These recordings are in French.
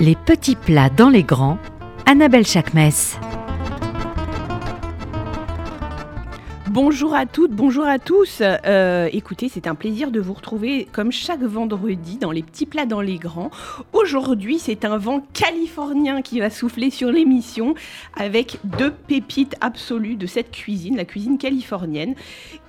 Les petits plats dans les grands, Annabelle Chakmes. Bonjour à toutes, bonjour à tous. Euh, écoutez, c'est un plaisir de vous retrouver comme chaque vendredi dans les petits plats dans les grands. Aujourd'hui, c'est un vent californien qui va souffler sur l'émission avec deux pépites absolues de cette cuisine, la cuisine californienne,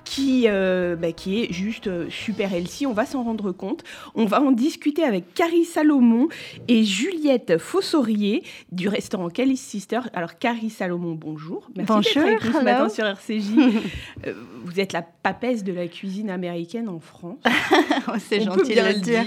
qui, euh, bah, qui est juste euh, super healthy. On va s'en rendre compte. On va en discuter avec Carrie Salomon et Juliette Fossorier du restaurant Cali's Sister. Alors, Carrie Salomon, bonjour. Merci d'être avec nous ce matin sur RCJ. Euh, vous êtes la papesse de la cuisine américaine en France. Oh, c'est gentil de le dire.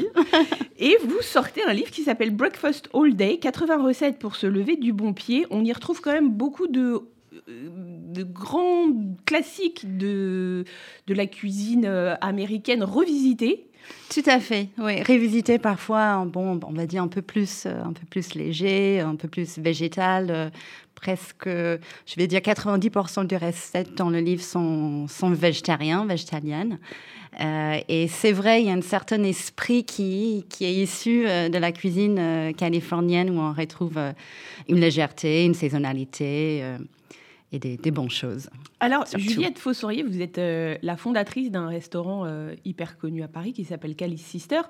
Et vous sortez un livre qui s'appelle Breakfast All Day, 80 recettes pour se lever du bon pied. On y retrouve quand même beaucoup de de grands classiques de, de la cuisine euh, américaine revisités. Tout à fait, oui. Révisité parfois, bon, on va dire un peu plus, euh, un peu plus léger, un peu plus végétal. Euh, presque, je vais dire 90% des recettes dans le livre sont, sont végétariens, végétaliennes. et c'est vrai, il y a un certain esprit qui, qui est issu de la cuisine californienne où on retrouve une légèreté, une saisonnalité et des, bonnes choses. Alors, Juliette Fossorier, vous êtes euh, la fondatrice d'un restaurant euh, hyper connu à Paris qui s'appelle Calice Sister.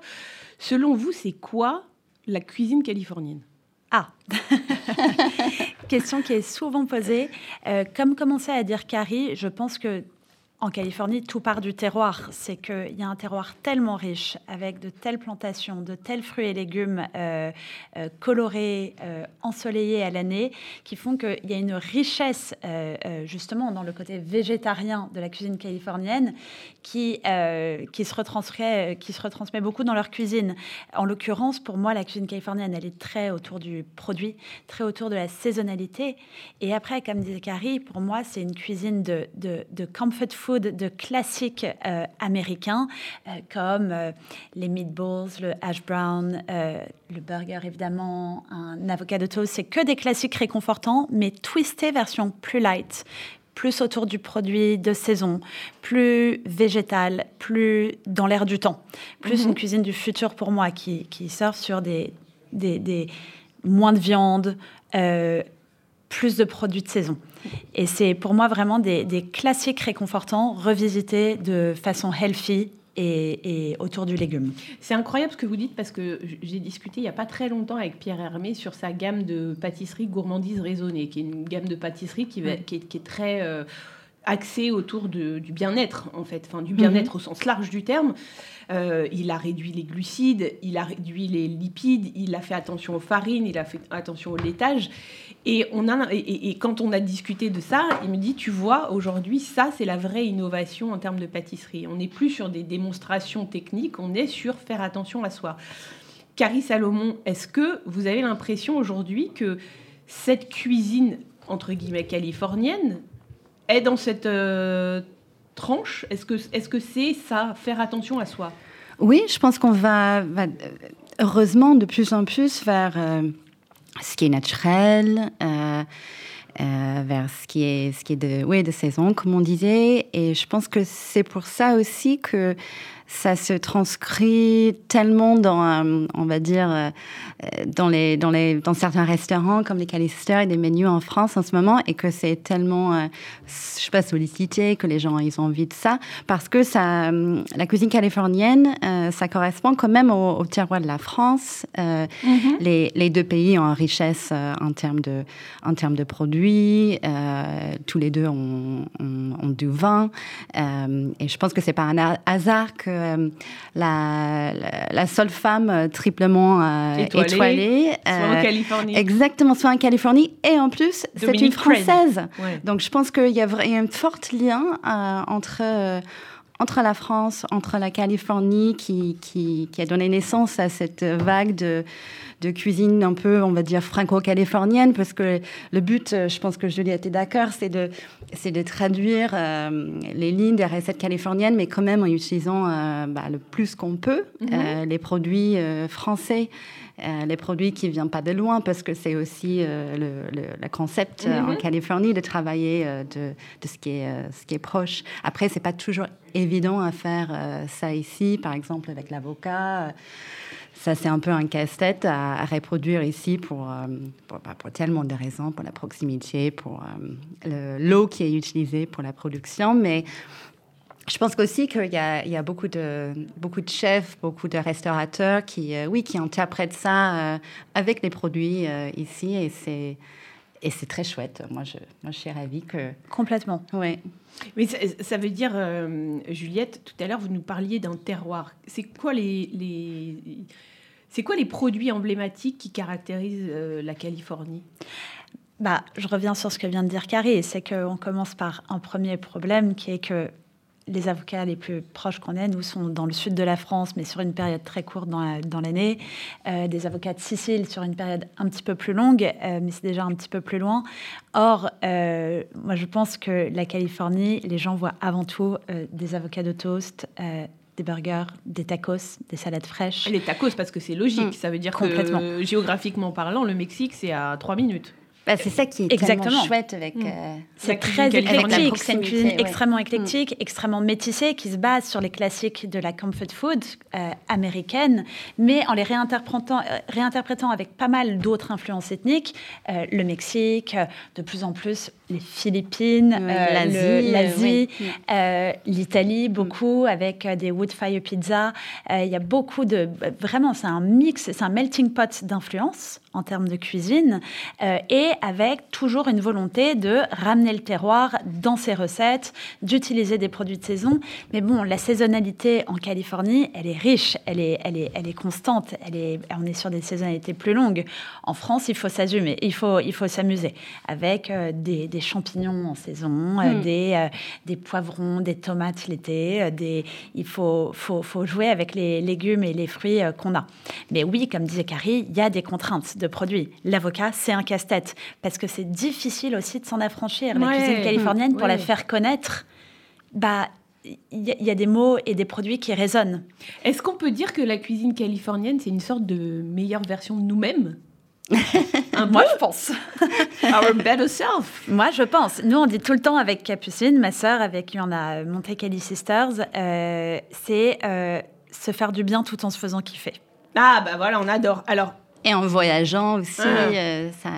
Selon vous, c'est quoi la cuisine californienne? Ah Question qui est souvent posée. Euh, comme commençait à dire Carrie, je pense que en Californie, tout part du terroir. C'est qu'il y a un terroir tellement riche, avec de telles plantations, de tels fruits et légumes euh, euh, colorés, euh, ensoleillés à l'année, qui font qu'il y a une richesse, justement, dans le côté végétarien de la cuisine californienne, qui, qui, se retransmet, qui se retransmet beaucoup dans leur cuisine. En l'occurrence, pour moi, la cuisine californienne, elle est très autour du produit, très autour de la saisonnalité. Et après, comme disait Carrie, pour moi, c'est une cuisine de, de, de comfort food de classiques euh, américains euh, comme euh, les meatballs, le hash brown, le burger évidemment, un avocat de toast. C'est que des classiques réconfortants, mais twistés version plus light, plus autour du produit de saison, plus végétal, plus dans l'air du temps, plus mhm. une cuisine du futur pour moi qui, qui surfe sur des, des, des, moins de viande, plus de produits de saison. Et c'est pour moi vraiment des, classiques réconfortants revisités de façon healthy et, autour du légume. C'est incroyable ce que vous dites parce que j'ai discuté il n'y a pas très longtemps avec Pierre Hermé sur sa gamme de pâtisserie gourmandise raisonnée, qui est une gamme de pâtisserie qui, qui, est, très... Euh, axée autour du bien-être, en fait, enfin, du bien-être mhm. au sens large du terme. Euh, il a réduit les glucides, il a réduit les lipides, il a fait attention aux farines, il a fait attention au laitage. Et, quand on a discuté de ça, il me dit, tu vois, aujourd'hui, ça, c'est la vraie innovation en termes de pâtisserie. On n'est plus sur des démonstrations techniques, on est sur faire attention à soi. Carrie Salomon, est-ce que vous avez l'impression aujourd'hui que cette cuisine, entre guillemets, californienne, est dans cette euh, tranche Est-ce que c'est -ce que ça, faire attention à soi? Oui, je pense qu'on va, heureusement de plus en plus vers... Euh, ce qui est naturel, euh, euh, vers ce qui est, ce qui est de, ouais, de saison, comme on disait. Et je pense que c'est pour ça aussi que ça se transcrit tellement dans, euh, on va dire, euh, dans, les, dans, les, dans certains restaurants comme les Calister et des menus en France en ce moment, et que c'est tellement, euh, je sais pas, sollicité, que les gens ils ont envie de ça, parce que ça, la cuisine californienne, ça correspond quand même au, terroir de la France. Mm-hmm. les, les, deux pays ont une richesse en, termes de, en termes de produits, tous les deux ont, ont, du vin, et je pense que c'est pas un hasard que euh, la, la, seule femme euh, triplement euh, étoilée. soit en Californie. Exactement, soit en Californie. Et en plus, c'est une Française. Donc je pense qu'il y, a un fort lien entre entre la France, entre la Californie, qui, qui, qui, a donné naissance à cette vague de, de cuisine un peu, on va dire, franco-californienne, parce que le but, euh, je pense que Juliette est d'accord, c'est de, c'est de traduire euh, les lignes des recettes californiennes, mais quand même en utilisant euh, bah, le plus qu'on peut mhm. les produits français. Les produits qui ne viennent pas de loin, parce que c'est aussi le, concept en mhm. Californie de travailler de, de, ce, qui est, ce qui est proche. Après, c'est pas toujours évident évident à faire ça ici, par exemple avec l'avocat. Ça, c'est un peu un casse-tête à, reproduire ici pour, bah, pour, tellement de raisons, pour la proximité, pour l'eau qui est utilisée pour la production. Mais je pense aussi qu'il y, y a, beaucoup, de, beaucoup de chefs, beaucoup de restaurateurs qui, euh, oui, qui interprètent ça euh, avec les produits euh, ici et c'est, et c'est très chouette. Moi je, moi, je suis ravie que... Complètement. Oui. Mais ça, veut dire, Juliette, tout à l'heure, vous nous parliez d'un terroir. C'est quoi les, les, c'est quoi les produits emblématiques qui caractérisent la Californie? Bah, je reviens sur ce que vient de dire Carrie, c'est qu'on commence par un premier problème qui est que les avocats les plus proches qu'on ait, nous, sont dans le sud de la France, mais sur une période très courte dans l'année. Euh, des avocats de Sicile sur une période un petit peu plus longue, euh, mais c'est déjà un petit peu plus loin. Or, euh, moi, je pense que la Californie, les gens voient avant tout des avocats de toast, des burgers, des tacos, des salades fraîches. Les tacos, parce que c'est logique. Mmh. Ça veut dire que, géographiquement parlant, le Mexique, c'est à trois minutes. Bah, c'est ça qui est Exactement. chouette avec. Mm. Euh, c'est très éclectique. C'est une cuisine extrêmement mm. éclectique, extrêmement métissée, qui se base sur les classiques de la comfort food euh, américaine, mais en les réinterprétant, euh, réinterprétant avec pas mal d'autres influences ethniques. le Mexique, de plus en plus les Philippines, l'Asie, l'Italie, beaucoup avec des wood fire pizza. Il y a beaucoup de. Vraiment, c'est un mix, c'est un melting pot d'influences en termes de cuisine, euh, et avec toujours une volonté de ramener le terroir dans ses recettes, d'utiliser des produits de saison. Mais bon, la saisonnalité en Californie, elle est riche, elle est, elle est, elle est constante, elle est, on est sur des saisonnalités plus longues. En France, il faut s'assumer, il faut, il faut s'amuser avec euh, des, des, champignons en saison, euh, hmm. des, des poivrons, des tomates l'été, des, il faut, faut, faut jouer avec les légumes et les fruits qu'on a. Mais oui, comme disait Carrie, il y a des contraintes de produits. L'avocat, c'est un casse-tête parce que c'est difficile aussi de s'en affranchir. La cuisine californienne, pour la faire connaître, bah il y, a des mots et des produits qui résonnent. Est-ce qu'on peut dire que la cuisine californienne, c'est une sorte de meilleure version de nous-mêmes? Moi, je pense. Our better self. Moi, je pense. Nous, on dit tout le temps avec Capucine, ma sœur, avec qui on a monté Cali Sisters, euh, c'est euh, se faire du bien tout en se faisant kiffer. Ah, bah voilà, on adore. Alors, et en voyageant aussi. Ah. Euh, ça...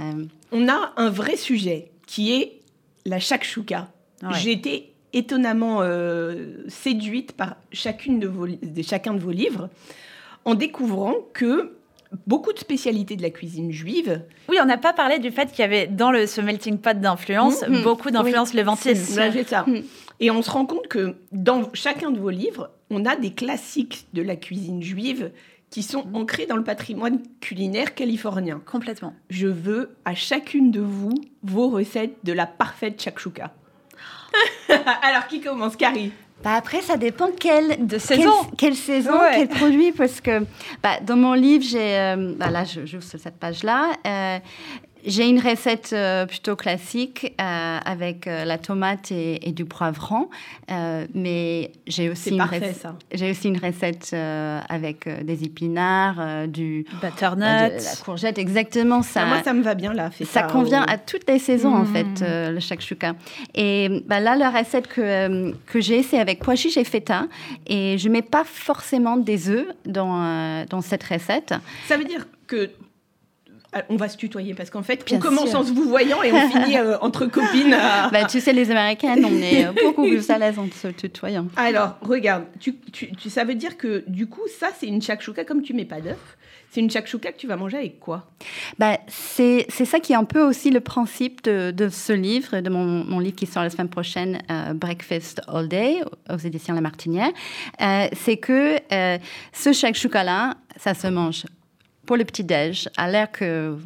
On a un vrai sujet qui est la shakshuka. J'ai été étonnamment euh, séduite par chacune de, vos, de chacun de vos livres en découvrant que beaucoup de spécialités de la cuisine juive. Oui, on n'a pas parlé du fait qu'il y avait dans le, ce melting pot d'influence mm, mm. beaucoup d'influences oui. levantines. C'est ça. Mm. Et on se rend compte que dans chacun de vos livres, on a des classiques de la cuisine juive qui sont ancrés dans le patrimoine culinaire californien. Complètement. Je veux à chacune de vous vos recettes de la parfaite shakshuka. Alors, qui commence Carrie? Bah après, ça dépend quelle de saison, quelle, saison, quel produit, parce que bah, dans mon livre, j'ai, euh, bah là, je sur cette page-là, euh, j'ai une recette euh, plutôt classique euh, avec euh, la tomate et, du poivron, mais j'ai aussi, une j'ai aussi une recette avec des épinards, du butternut, de la courgette, exactement ça. Ah, moi, ça me va bien là. ça, ça convient à toutes les saisons en fait, mmh. le shakshuka. Et bah, là, la recette que, que j'ai, c'est avec pois chiches et feta, et je mets pas forcément des œufs dans dans cette recette. Ça veut dire que on va se tutoyer parce qu'en fait, on commence en se vous voyant et on finit euh, entre copines. Bah, tu sais, les Américaines, on est euh, beaucoup plus à l'aise en se tutoyant. Alors, regarde, tu, ça veut dire que du coup, ça, c'est une shakshuka comme tu mets pas d'œuf. C'est une shakshuka que tu vas manger avec quoi? Bah, C'est ça qui est un peu aussi le principe de, ce livre, de mon, livre qui sort la semaine prochaine, euh, Breakfast All Day, aux éditions La Martinière. c'est que ce shakshuka-là, ça se mange pour le petit-déj, à l'air que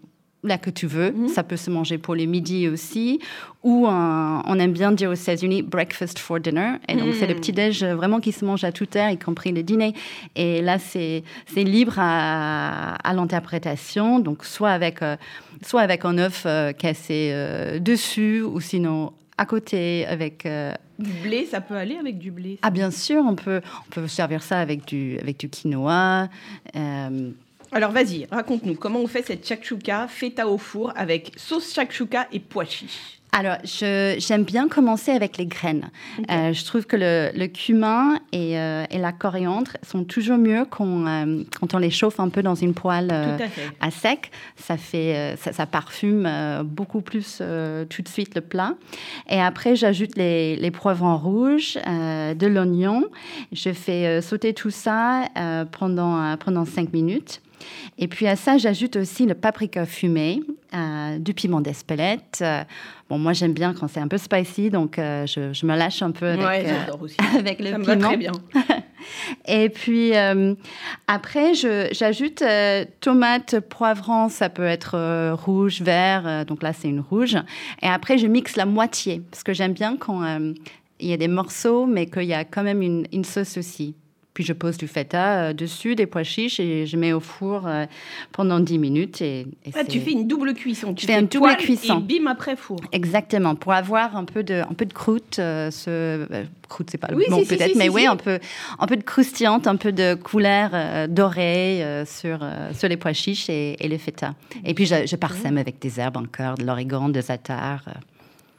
là que tu veux. Mhm. Ça peut se manger pour les midis aussi. Ou on aime bien dire aux États-Unis breakfast for dinner. Et donc, c'est le mhm. petit-déj vraiment qui se mange à toute heure, y compris le dîner. Et là, c'est libre à, à l'interprétation. Donc, soit avec, euh, soit avec un œuf euh, cassé euh, dessus, ou sinon à côté avec du blé, ça peut aller avec du blé. Ah bien sûr, on peut on peut servir ça avec du avec du quinoa. Alors vas-y, raconte-nous comment on fait cette shakshuka feta au four avec sauce shakshuka et pois chiches? Alors, j'aime bien commencer avec les graines. Euh, je trouve que le, cumin et, euh, et, la coriandre sont toujours mieux quand, euh, quand on les chauffe un peu dans une poêle à, sec. Ça, fait, ça, parfume beaucoup plus tout de suite le plat. Et après, j'ajoute les, les poivrons rouges, de l'oignon. Je fais sauter tout ça pendant, pendant 5 minutes. Et puis à ça, j'ajoute aussi le paprika fumé, euh, du piment d'Espelette. Euh, bon, moi j'aime bien quand c'est un peu spicy, donc euh, je, me lâche un peu avec, aussi. avec le ça piment. Me va très bien. Et puis après, j'ajoute tomate, poivron, ça peut être rouge, vert, donc là c'est une rouge. Et après, je mixe la moitié, parce que j'aime bien quand il y a des morceaux, mais qu'il y a quand même une, une sauce aussi. Puis je pose du feta euh, dessus, des pois chiches et je mets au four euh, pendant 10 minutes. Et, ah, tu fais une double cuisson. Tu fais une double cuisson. Et bim après four. Exactement, pour avoir un peu de, un peu de croûte. Euh, ce, croûte, c'est pas le bon peut-être, mais oui, un peu, un peu de croustillante, un peu de couleur dorée sur, sur les pois chiches et, et le feta. Et puis je, je parsème avec des herbes encore, de l'origan, de zatar.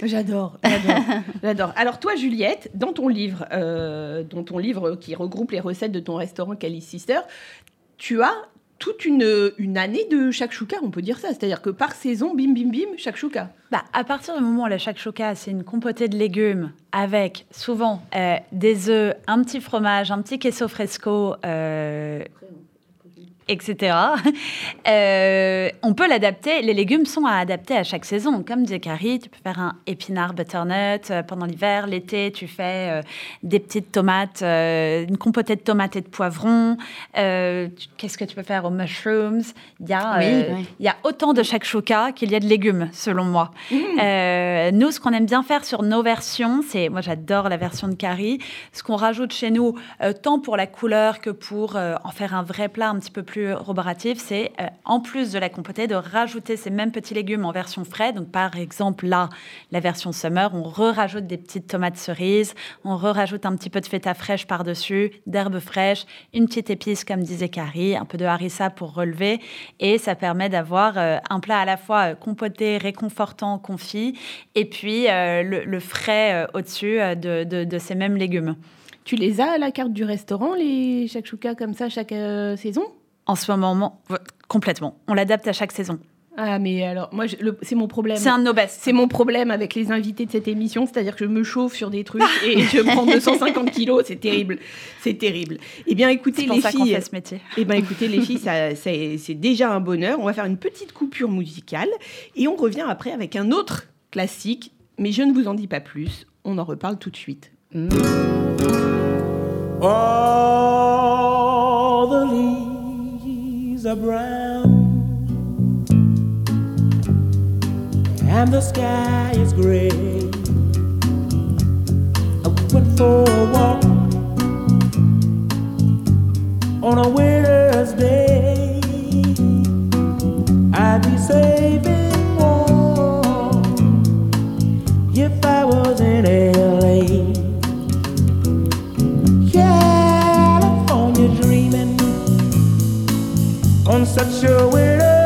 J'adore, j'adore, Alors toi, Juliette, dans ton livre, euh, dans ton livre qui regroupe les recettes de ton restaurant Cali Sister, tu as toute une, une année de shakshuka, on peut dire ça. C'est-à-dire que par saison, bim, bim, bim, shakshuka. Bah, à partir du moment où la shakshuka, c'est une compotée de légumes avec souvent euh, des œufs, un petit fromage, un petit queso fresco, euh, etc. Euh, on peut l'adapter. Les légumes sont à adapter à chaque saison. Comme disait Carrie, tu peux faire un épinard butternut euh, pendant l'hiver. L'été, tu fais euh, des petites tomates, une compotée de tomates et de poivrons. Qu'est-ce que tu peux faire aux mushrooms? Il y, a, il y a autant de shakshuka qu'il y a de légumes, selon moi. Mmh. nous, ce qu'on aime bien faire sur nos versions, c'est, moi j'adore la version de Carrie, ce qu'on rajoute chez nous, tant pour la couleur que pour en faire un vrai plat un petit peu plus c'est euh, en plus de la compotée, de rajouter ces mêmes petits légumes en version frais. Donc, par exemple, là, la version summer, on re-rajoute des petites tomates cerises, on re-rajoute un petit peu de feta fraîche par-dessus, d'herbes fraîches, une petite épice, comme disait Carrie, un peu de harissa pour relever. Et ça permet d'avoir euh, un plat à la fois euh, compoté, réconfortant, confit, et puis le, frais au-dessus de, de, ces mêmes légumes. Tu les as à la carte du restaurant, les shakshuka comme ça, chaque saison? En ce moment, complètement. On l'adapte à chaque saison. Ah, mais alors, moi, c'est mon problème. C'est un de nos C'est mon problème avec les invités de cette émission, c'est-à-dire que je me chauffe sur des trucs et je prends 250 kilos, c'est terrible. C'est terrible. Eh bien, écoutez, les ça filles. Fait ce métier. Eh bien, écoutez, les filles, ça, c'est déjà un bonheur. On va faire une petite coupure musicale et on revient après avec un autre classique, mais je ne vous en dis pas plus. On en reparle tout de suite. Mmh. Are brown and the sky is gray. I went for a walk on a winter's day. I'd be saving warm if I was in LA. Such a winter's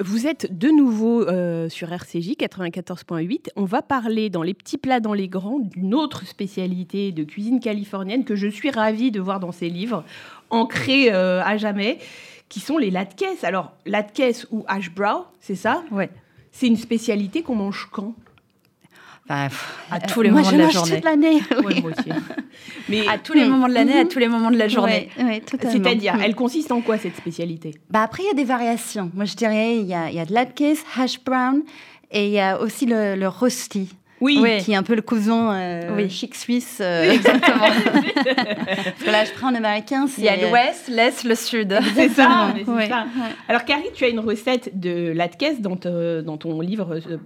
vous êtes de nouveau euh, sur RCJ 94.8. On va parler dans les petits plats, dans les grands, d'une autre spécialité de cuisine californienne que je suis ravie de voir dans ces livres, ancrés euh, à jamais, qui sont les latkes. Alors, latkes ou hash brow, c'est ça? Ouais. C'est une spécialité qu'on mange quand? À tous les moi, moments de la journée. toute l'année. Ouais. Mais À tous les moments de l'année, à Mhm. tous les moments de la journée. Oui, totalement. c'est-à-dire, Mm. elle consiste en quoi cette spécialité? Bah après, il y a des variations. Moi, je dirais, il y a, il y a de latkes, hash brown, et il y a aussi le, le rosti, Oui. Oui. qui est un peu le cousin euh, Oui. chic suisse. euh, exactement. Parce que là, je prends en américain. Il y a l'ouest, l'est, le sud. C'est ça, Ouais. Alors Carrie, tu as une recette de latkes dans, te- dans ton livre euh,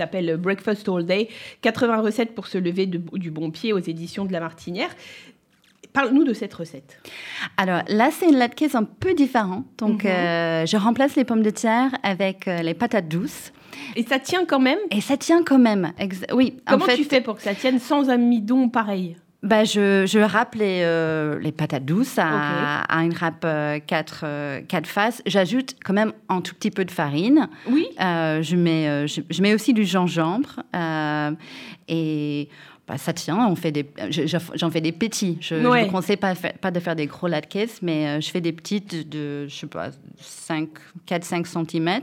s'appelle Breakfast All Day, 80 recettes pour se lever de- du bon pied aux éditions de La Martinière. Parle-nous de cette recette. Alors là, c'est une latkes un peu différent. Donc, Mhm. euh, je remplace les pommes de terre avec euh, les patates douces. Et ça tient quand même? Et ça tient quand même. Ex- oui, Comment en fait, tu fais pour que ça tienne sans amidon pareil? Bah, je, je râpe les, euh, les patates douces à, à une râpe 4 faces. J'ajoute quand même un tout petit peu de farine. Oui Euh, je, mets, euh, je, je mets aussi du gingembre. euh, et bah, ça tient. On fait des, j'en fais des petits. Je ne Ouais. vous conseille pas, de faire des gros latkes, mais euh, je fais des petites de, je sais pas, 4-5 cm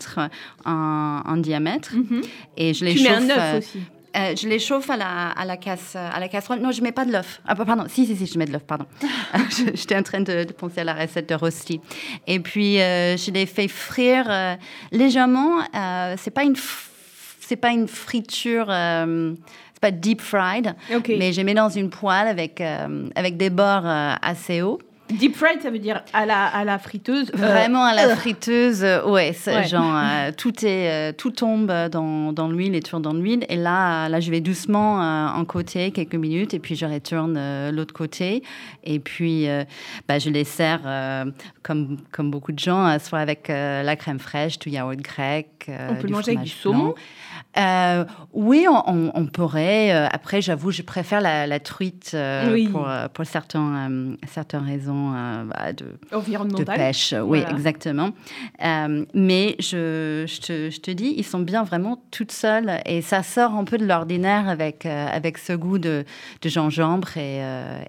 en, en diamètre. Mhm. Et je les Tu mets un chauffe, œuf euh, aussi. Euh, je les chauffe à la, à la, casse, à la casserole. Non, je mets pas de l'œuf. Ah, pardon. Si, si, si, je mets de l'œuf, pardon. J'étais en train de, de penser à la recette de rosti. Et puis, euh, je les fais frire euh, légèrement. Euh, c'est pas une, c'est pas une friture, euh, c'est pas deep fried, Ok. mais j'ai mis dans une poêle avec, euh, avec des bords euh, assez hauts. Deep fried, ça veut dire à la, à la friteuse. euh, Vraiment à la friteuse, euh, ouais, Ouais. genre euh, tout est euh, tout tombe dans, dans l'huile et tourne dans l'huile et là là je vais doucement euh, en côté quelques minutes et puis je retourne euh, l'autre côté et puis euh, bah, je les sers euh, comme comme beaucoup de gens euh, soit avec euh, la crème fraîche, du yaourt grec, euh, On peut du manger avec du saumon blanc. Euh, oui, on, on- on pourrait. euh, après, j'avoue, je préfère la, la truite euh, Oui. pour, pour certains, certaines raisons bah, de, pêche, oui, Voilà. exactement. Mais je, je, te, je te dis, ils sont bien vraiment toutes seules et ça sort un peu de l'ordinaire avec, avec ce goût de, de gingembre et,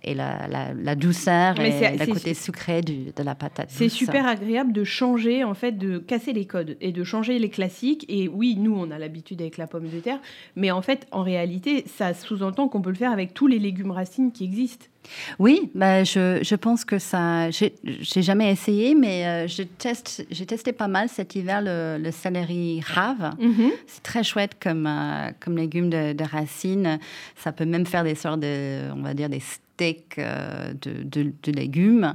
et la, la, la douceur Mais et le côté sucré du, de la patate. C'est super agréable de changer, en fait, de casser les codes et de changer les classiques. Et oui, nous, on a l'habitude avec la pomme de terre, mais en fait, en réalité, ça sous-entend qu'on peut le faire avec tous les légumes racines qui existent. Oui, bah, je, je pense que ça. J'ai jamais essayé, mais euh, teste, j'ai testé pas mal cet hiver le, le céleri rave. C'est très chouette comme, euh, comme légume de, de racines. Ça peut même faire des sortes de, on va dire, des steaks euh, de, de- de légumes.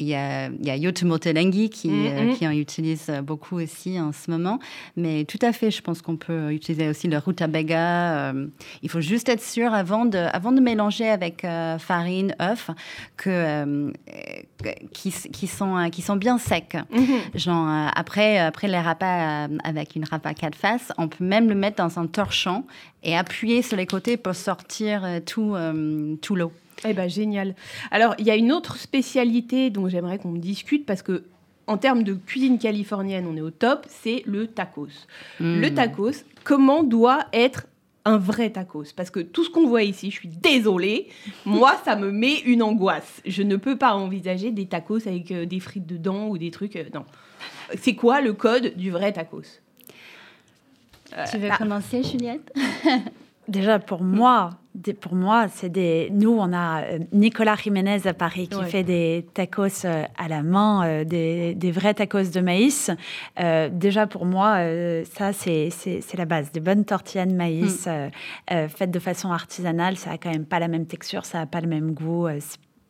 Il y a, il y a Yotumotelengi qui, euh, Mhm. qui en utilise beaucoup aussi en ce moment. Mais tout à fait, je pense qu'on peut utiliser aussi le rutabaga. euh, il faut juste être sûr avant de, avant de mélanger avec euh, farine, œuf, que, qui, qui sont, qui sont bien secs. Genre, euh, après, après les rapas avec une à quatre faces, on peut même le mettre dans un torchon et appuyer sur les côtés pour sortir tout, tout l'eau. Eh ben génial. Alors, il y a une autre spécialité dont j'aimerais qu'on discute parce que en termes de cuisine californienne, on est au top, c'est le tacos. Mm. Le tacos, comment doit être un vrai tacos? Parce que tout ce qu'on voit ici, je suis désolée, moi, ça me met une angoisse. Je ne peux pas envisager des tacos avec euh, des frites dedans ou des trucs. euh, non. C'est quoi le code du vrai tacos? Tu veux commencer, Juliette? Déjà, pour moi, des- pour moi, c'est des. Nous, on a euh, Nicolas Jiménez à Paris qui Ouais. fait des tacos euh, à la main, euh, des, des vrais tacos de maïs. Euh, déjà, pour moi, ça, c'est la base. Des bonnes tortillas de maïs euh, faites de façon artisanale, ça a quand même pas la même texture, ça a pas le même goût.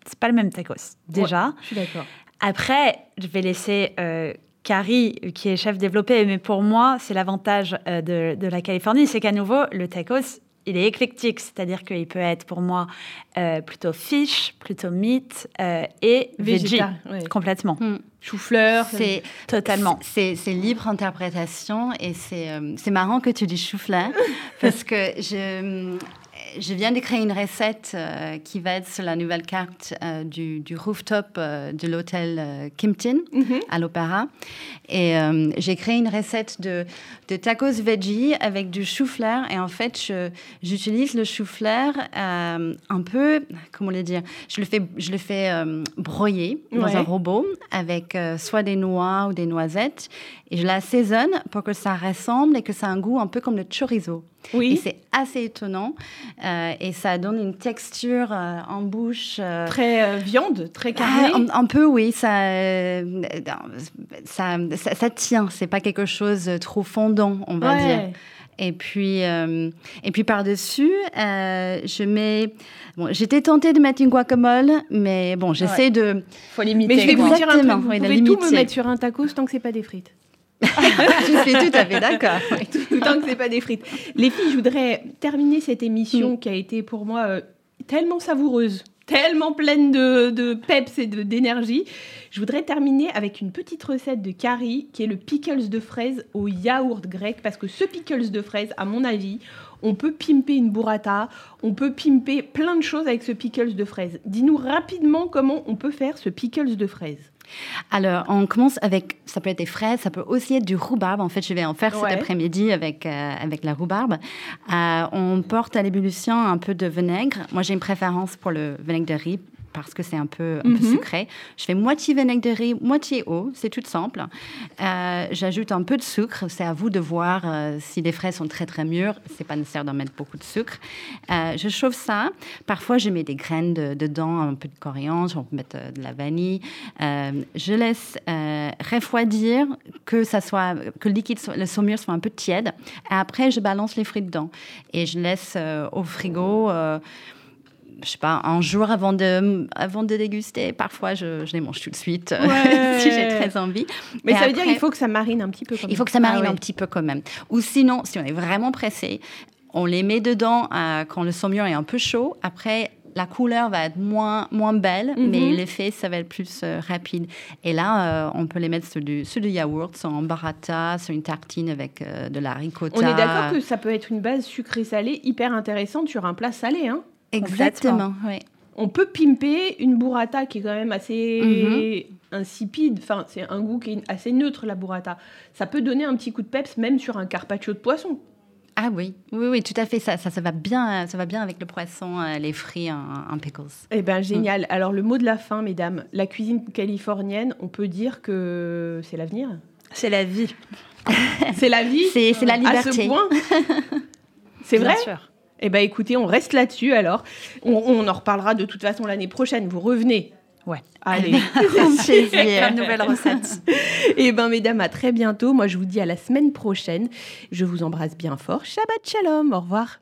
c'est pas le même tacos. Déjà. Ouais, je suis d'accord. Après, je vais laisser euh, Carrie, qui est chef développé, mais pour moi, c'est l'avantage de, de la Californie, c'est qu'à nouveau, le tacos, il est éclectique, c'est-à-dire qu'il peut être pour moi euh, plutôt fish, plutôt meat euh, et veggie, complètement, Mm. Chou-fleur. C'est totalement. C'est c'est libre interprétation et c'est euh, c'est marrant que tu dis chou-fleur parce que je je viens de créer une recette euh, qui va être sur la nouvelle carte euh, du, du, rooftop euh, de l'hôtel Kimpton mhm. à l'Opéra. Et j'ai créé une recette de, de, tacos veggie avec du chou-fleur. Et en fait, j'utilise le chou-fleur un peu, comment le dire, je le fais, je le fais broyer dans un robot avec soit des noix ou des noisettes. Et je l'assaisonne pour que ça ressemble et que ça a un goût un peu comme le chorizo. Oui. Et c'est assez étonnant. Euh, et ça donne une texture euh, en bouche. Euh, très viande, très carrée. Ah, un, peu, oui. Ça, ça, ça, tient. C'est pas quelque chose trop fondant, on va dire. Et puis, et puis par-dessus, je mets. Bon, j'étais tentée de mettre une guacamole, mais bon, j'essaie de. Faut limiter. Mais je vais vous dire un truc. Vous pouvez tout me mettre sur un tacos tant que c'est pas des frites. je suis tout à fait d'accord. tant que c'est pas des frites. Les filles, je voudrais terminer cette émission mm. qui a été pour moi euh, tellement savoureuse, tellement pleine de, de peps et d'énergie. Je voudrais terminer avec une petite recette de Carrie qui est le pickles de fraise au yaourt grec parce que ce pickles de fraise, à mon avis, on peut pimper une burrata, on peut pimper plein de choses avec ce pickles de fraise. Dis-nous rapidement comment on peut faire ce pickles de fraise. Alors, on commence avec, ça peut être des fraises, ça peut aussi être du rhubarbe. En fait, je vais en faire cet après-midi avec, euh, avec la rhubarbe. Euh, on porte à l'ébullition un peu de vinaigre. Moi, j'ai une préférence pour le vinaigre de riz parce que c'est un peu, un peu mhm. sucré. Je fais moitié vinaigre de riz, moitié eau, c'est tout simple. Euh, j'ajoute un peu de sucre, c'est à vous de voir euh, si les fraises sont très très mûres, c'est pas nécessaire d'en mettre beaucoup de sucre. Euh, je chauffe ça, parfois je mets des graines dedans, un peu de coriandre, on peut mettre de la vanille. je laisse refroidir, que, ça soit, que le liquide, le saumure soit un peu tiède. Et après, je balance les fruits dedans et je laisse au frigo je sais pas, un jour avant de, avant de déguster. Parfois, je, je les mange tout de suite si j'ai très envie. Mais ça veut dire qu'il faut que ça marine un petit peu. il faut que ça marine ah un petit peu quand même. Ou sinon, si on est vraiment pressé, on les met dedans euh, quand le saumur est un peu chaud. Après, la couleur va être moins, moins belle, mhm. mais l'effet, ça va être plus euh, rapide. Et là, euh, on peut les mettre sur du, sur du yaourt, sur un barata, sur une tartine avec de la ricotta. On est d'accord que ça peut être une base sucrée-salée hyper intéressante sur un plat salé, hein? Exactement, oui. On peut pimper une burrata qui est quand même assez mhm. insipide. Enfin, c'est un goût qui est assez neutre, la burrata. Ça peut donner un petit coup de peps même sur un carpaccio de poisson. Ah oui, oui, oui, tout à fait. Ça, ça, ça va bien, ça va bien avec le poisson, euh, les fruits en, pickles. Eh bien, génial. Mm. Alors, le mot de la fin, mesdames, la cuisine californienne, on peut dire que c'est l'avenir C'est la vie. c'est la vie C'est la liberté. À ce point C'est vrai? sûr. Eh bien, écoutez, on reste là-dessus alors. On, en reparlera de toute façon l'année prochaine. Vous revenez. Ouais. Allez. plaisir. nouvelle recette. Eh bien, mesdames, à très bientôt. Moi, je vous dis à la semaine prochaine. Je vous embrasse bien fort. Shabbat shalom. Au revoir.